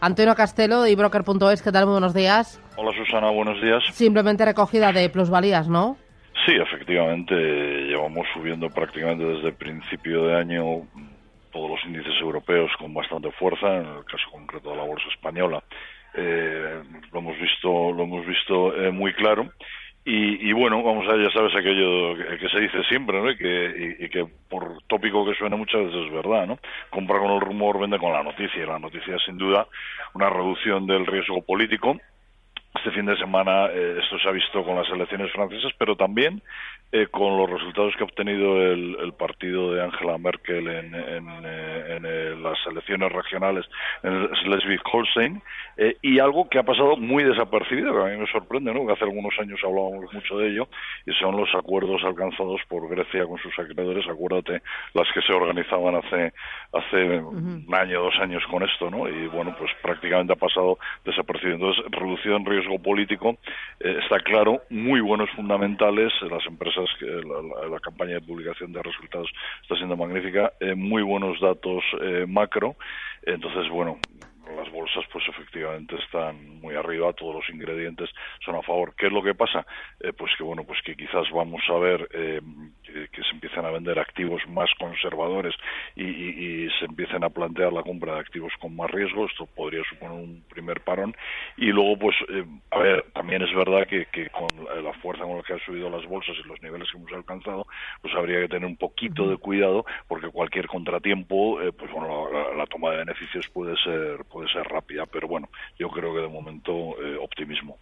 Antonio Castelo de Broker.es, ¿qué tal? Muy buenos días. Hola Susana, buenos días. Simplemente recogida de plusvalías, ¿no? Sí, efectivamente, llevamos subiendo prácticamente desde el principio de año todos los índices europeos con bastante fuerza, en el caso concreto de la bolsa española. Eh, lo hemos visto, lo hemos visto eh, muy claro. Y, bueno, vamos a ya sabes aquello que, se dice siempre, ¿no? Y que, y, que por tópico que suena muchas veces es verdad, ¿no? Compra con el rumor, vende con la noticia. Y la noticia es sin duda una reducción del riesgo político. Este fin de semana eh, esto se ha visto con las elecciones francesas, pero también eh, con los resultados que ha obtenido el, partido de Angela Merkel en, en, eh, las elecciones regionales en Schleswig-Holstein eh, y algo que ha pasado muy desapercibido, que a mí me sorprende, ¿no? que hace algunos años hablábamos mucho de ello, y son los acuerdos alcanzados por Grecia con sus acreedores, acuérdate las que se organizaban hace hace un año, dos años con esto, ¿no? y bueno, pues prácticamente ha pasado desapercibido. Entonces, reducido en riesgo político, está claro, muy buenos fundamentales, las empresas que la, campaña de publicación de resultados está siendo magnífica, eh, muy buenos datos eh, macro, entonces bueno, las bolsas pues efectivamente están muy arriba, todos los ingredientes son a favor. ¿Qué es lo que pasa? Eh, pues que bueno, pues que quizás vamos a ver eh, que, se empiecen a vender activos más conservadores y, se empiecen a plantear la compra de activos con más riesgo, esto podría suponer un primer parón. Y luego pues, eh, a ver, también es verdad que, con la fuerza con la que han subido las bolsas y los niveles que hemos alcanzado, pues habría que tener un poquito de cuidado porque cualquier contratiempo, pues bueno, la, toma de beneficios puede ser puede ser rápida, pero bueno, yo creo que de momento eh, optimismo.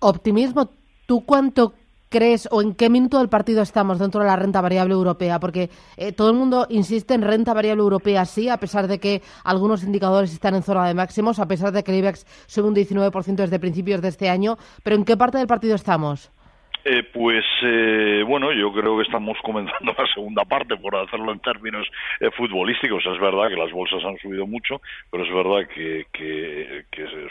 Optimismo, ¿tú cuánto crees o en qué minuto del partido estamos dentro de la renta variable europea? Porque eh, todo el mundo insiste en renta variable europea, sí, a pesar de que algunos indicadores están en zona de máximos, a pesar de que el IBEX sube un 19% desde principios de este año, pero ¿en qué parte del partido estamos? Eh, pues eh, bueno, yo creo que estamos comenzando la segunda parte, por hacerlo en términos eh, futbolísticos. Es verdad que las bolsas han subido mucho, pero es verdad que, que,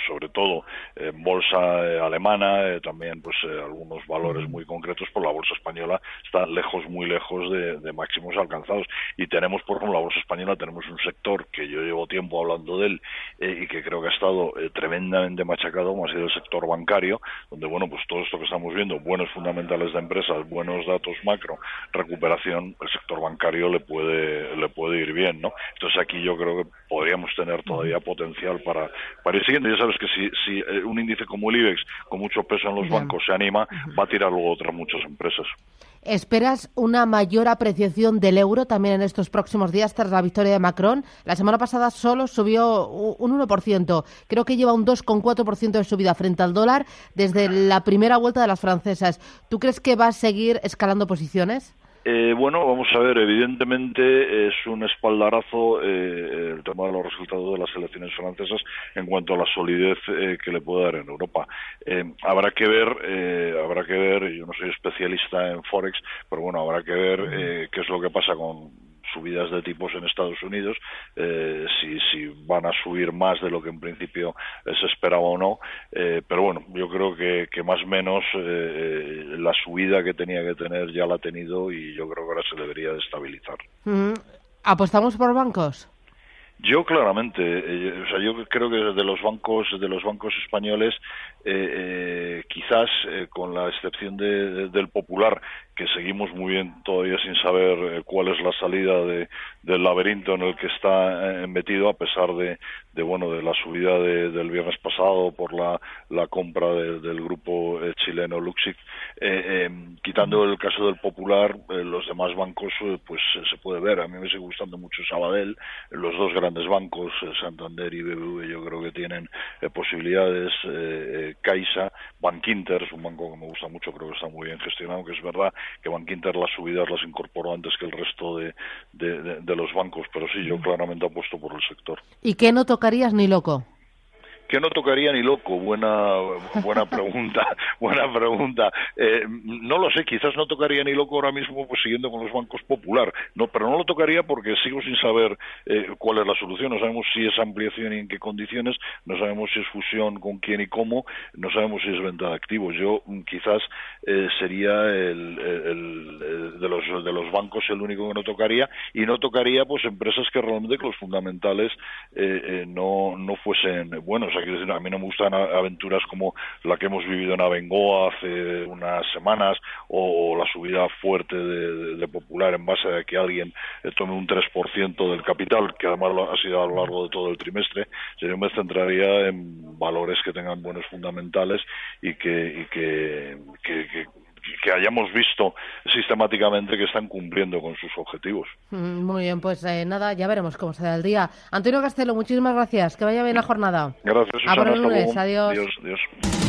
sobre todo en bolsa alemana, también pues algunos valores muy concretos, por la bolsa española está lejos, muy lejos de, máximos alcanzados. Y tenemos, por ejemplo, la bolsa española, tenemos un sector que yo llevo tiempo hablando de él y que creo que ha estado tremendamente machacado, como ha sido el sector bancario, donde, bueno, pues todo esto que estamos viendo, buenos fundamentales de empresas, buenos datos macro, recuperación, el sector bancario le puede le puede ir bien, ¿no? Entonces aquí yo creo que podríamos tener todavía potencial para para ir siguiente. Ya sabes que si, si eh, un índice como el IBEX con mucho peso en los bancos se anima, va a tirar luego otras muchas empresas. ¿Esperas una mayor apreciación del euro también en estos próximos días tras la victoria de Macron? La semana pasada solo subió un 1%. Creo que lleva un 2,4% de subida frente al dólar desde la primera vuelta de las francesas. ¿Tú crees que va a seguir escalando posiciones? Eh, bueno, vamos a ver, evidentemente es un espaldarazo eh, el tema de los resultados de las elecciones francesas en cuanto a la solidez eh, que le puede dar en Europa. habrá que ver, habrá que ver, yo no soy especialista en Forex, pero bueno, habrá que ver qué es lo que pasa con subidas de tipos en Estados Unidos, eh, si, si van a subir más de lo que en principio se esperaba o no. Eh, pero bueno, yo creo que, más o menos eh, la subida que tenía que tener ya la ha tenido y yo creo que ahora se debería de estabilizar. Mm. ¿Apostamos por bancos? Yo claramente, o sea, yo creo que de los bancos, de los bancos españoles, quizás con la excepción del Popular, que seguimos muy bien todavía sin saber eh, cuál es la salida de, del laberinto en el que está eh, metido a pesar de, de bueno de la subida del viernes pasado por la, la compra del grupo eh, chileno Luxic quitando el caso del Popular los demás bancos pues se puede ver. A mí me sigue gustando mucho Sabadell los dos grandes bancos Santander y BBV yo creo que tienen posibilidades Caixa Bankinter es un banco que me gusta mucho creo que está muy bien gestionado que es verdad que Bankinter las subidas las incorporó antes que el resto de, de, los bancos, pero sí, yo claramente apuesto por el sector. ¿Y qué no tocarías ni loco? Que no tocaría ni loco. Buena, buena pregunta, buena pregunta. Eh, no lo sé, quizás no tocaría ni loco ahora mismo, pues siguiendo con los bancos popular. No, pero no lo tocaría porque sigo sin saber eh, cuál es la solución. No sabemos si es ampliación y en qué condiciones, no sabemos si es fusión con quién y cómo, no sabemos si es venta de activos. Yo mm, quizás eh, sería el, el, de los de los bancos el único que no tocaría y no tocaría pues empresas que realmente que los fundamentales no no fuesen buenos. A mí no me gustan aventuras como la que hemos vivido en Abengoa hace unas semanas o, la subida fuerte de, Popular en base a que alguien eh, tome un 3% del capital, que además lo ha sido a lo largo de todo el trimestre. Yo me centraría en valores que tengan buenos fundamentales y que, y que que hayamos visto sistemáticamente que están cumpliendo con sus objetivos. Mm, muy bien, pues eh, nada, ya veremos cómo se da el día. Antonio Castelo, muchísimas gracias. Que vaya bien la jornada. Gracias, Susana. A por el lunes. Adiós. Adiós, adiós.